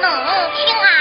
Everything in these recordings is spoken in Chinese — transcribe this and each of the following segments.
有金丹。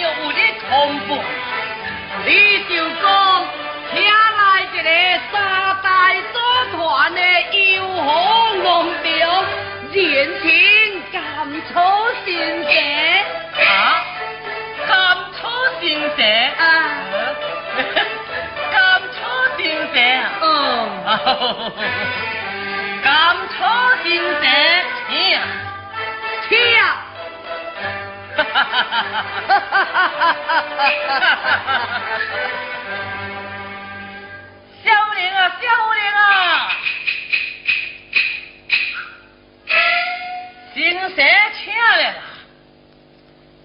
有你同步？你就讲，请来一个三代组团的游河龙庙，人情甘草心蛇。啊，甘草心蛇啊，甘草心蛇啊！嗯，甘草心蛇，请啊！请。哈哈哈哈哈哈！小玲啊，小玲啊，新社请来了，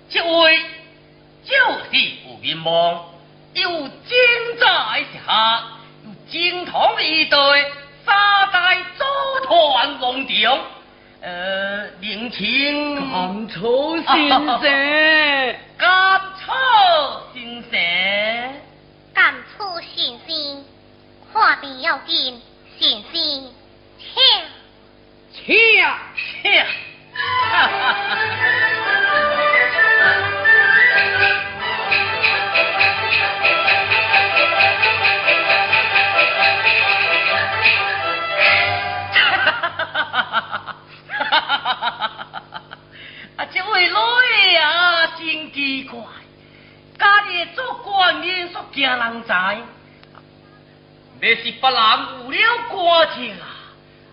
这位就是有名望，有精在下，有精通一对三代组团龙场。呃，年轻甘草先生，甘草先生，甘草先生，看病要紧，先生，请请请，哈哈哈。啊，这位老爷啊，真奇怪，家里做官人所惊人才，你是不人有了官情啊，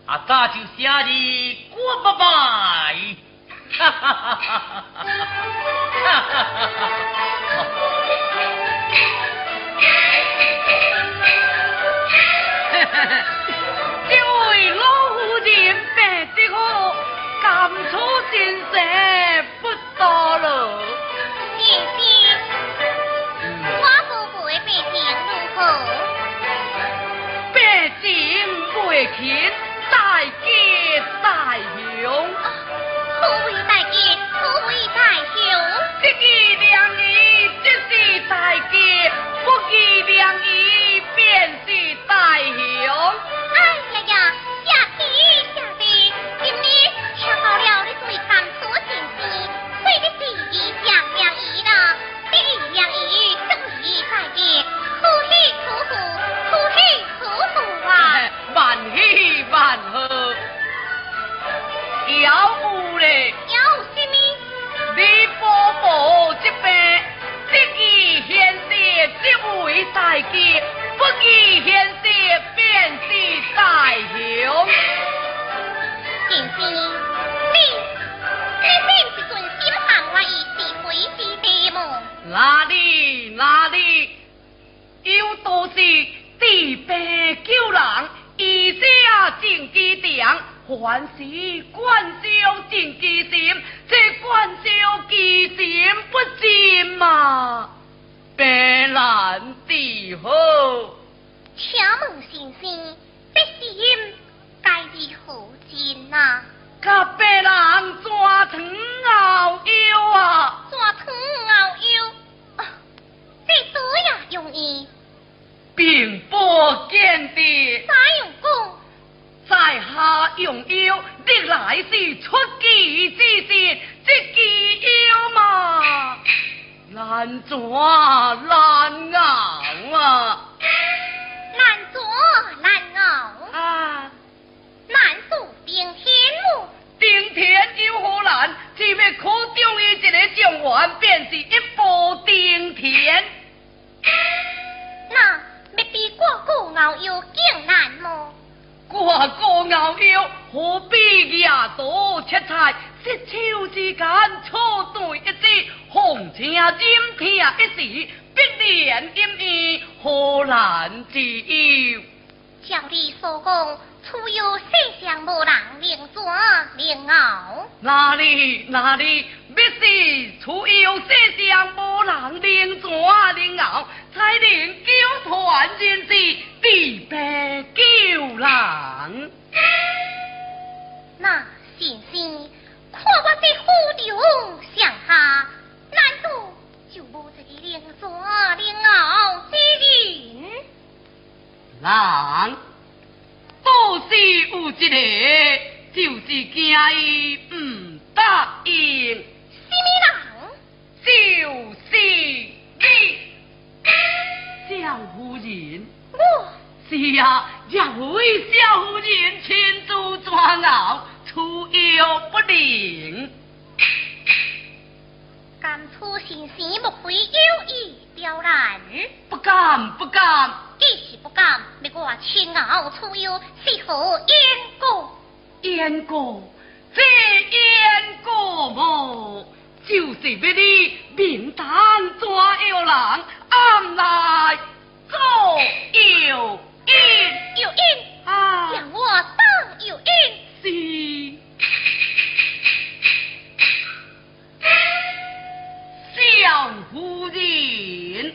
啊，早就写你过不拜。哈哈哈哈哈哈！凡事观修正难熬啊！难做难熬，啊，难度顶天母，顶天有何难？只要可中于一个状元，便是一步顶天。那要比过古熬药更难么？我个熬药，何必夜多切菜？失手之间错对红青染天一时，必然阴意，何难之有？照你所讲，除有世上无人能抓能熬，哪里哪里，必是除有世上无人能抓能熬，才能救团人之地白救人。那先生，看我这虎中上下，难道就无这个能抓能熬之人？人都是有一个，就是惊伊唔答应。什么人？就是你，小夫人。我。是呀，两位小夫人亲自抓挠，出游不灵。敢出行时莫非有意刁难？不敢，不敢。既是不敢，别我亲傲出游是何因果？因果，这因果么？就是要你明堂抓妖人，暗来做妖因，有因啊，让我当有因是小夫人。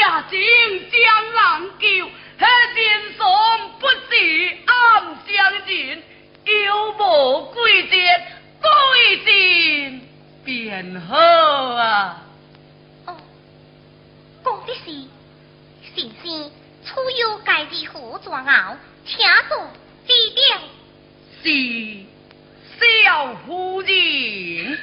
你也请江南救，那心酸不是暗相认，有无贵贱贵贱便好啊。哦，讲的是先生出游该如何抓熬，请做指点。是小夫人。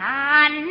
难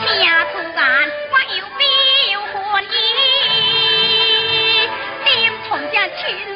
家徒然，我要标汗烟，穿。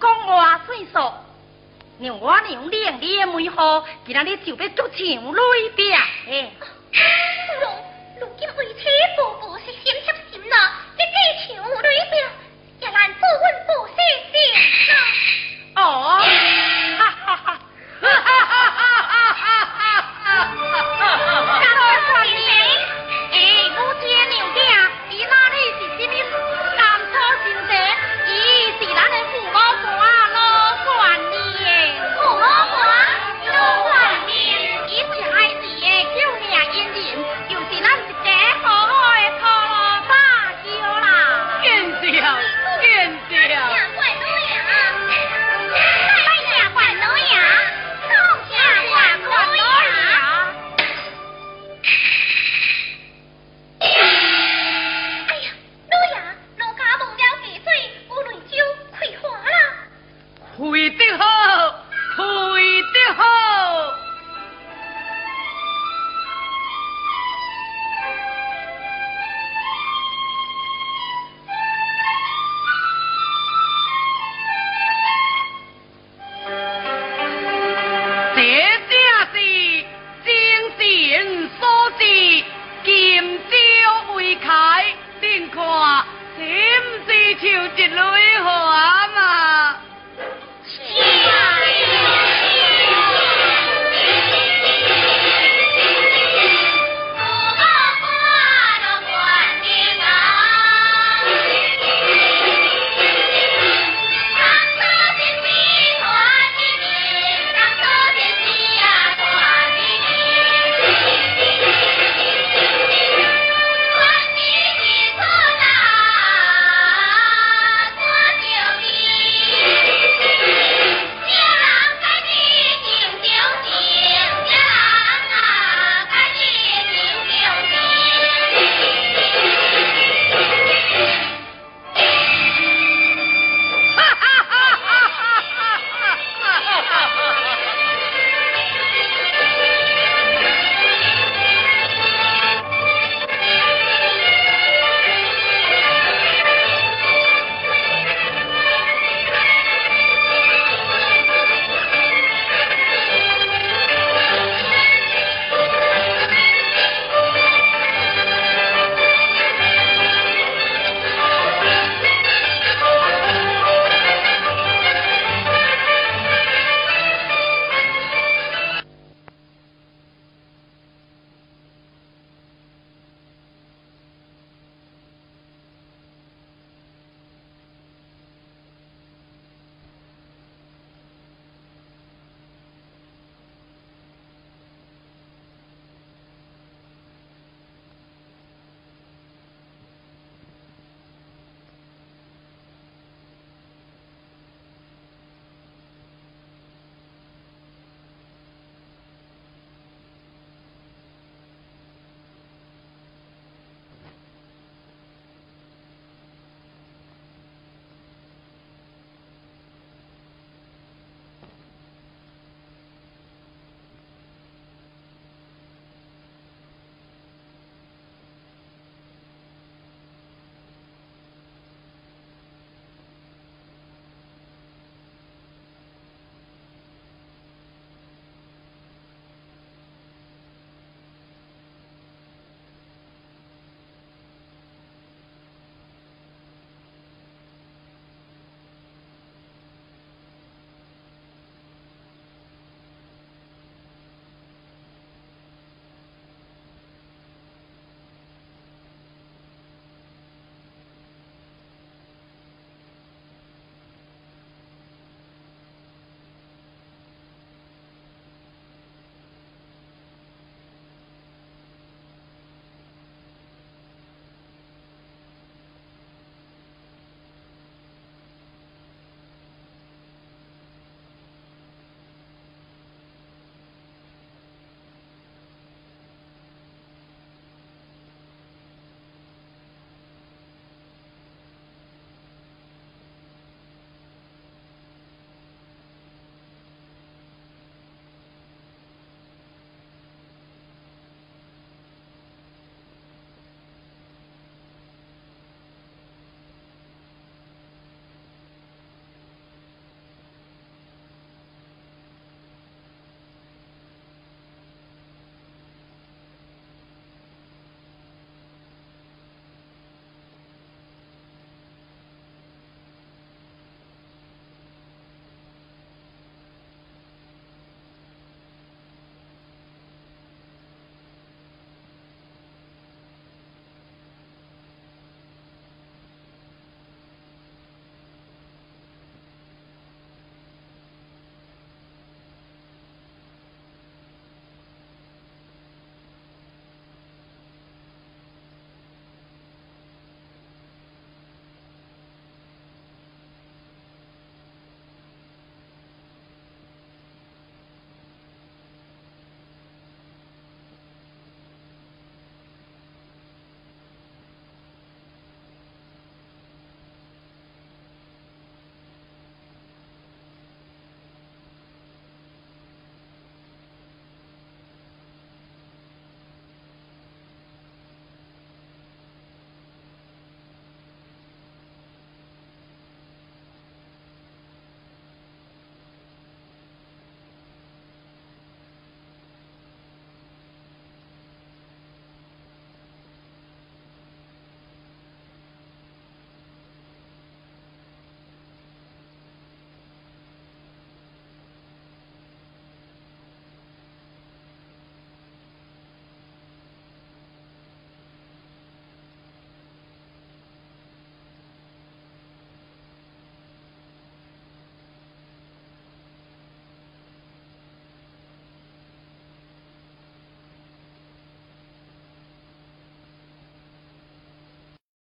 讲话算数，让我娘领你的妹夫，今日就要做墙内边。哎，如今为妻夫妇是心贴心呐，这做墙内边也难不问不细心了。哦。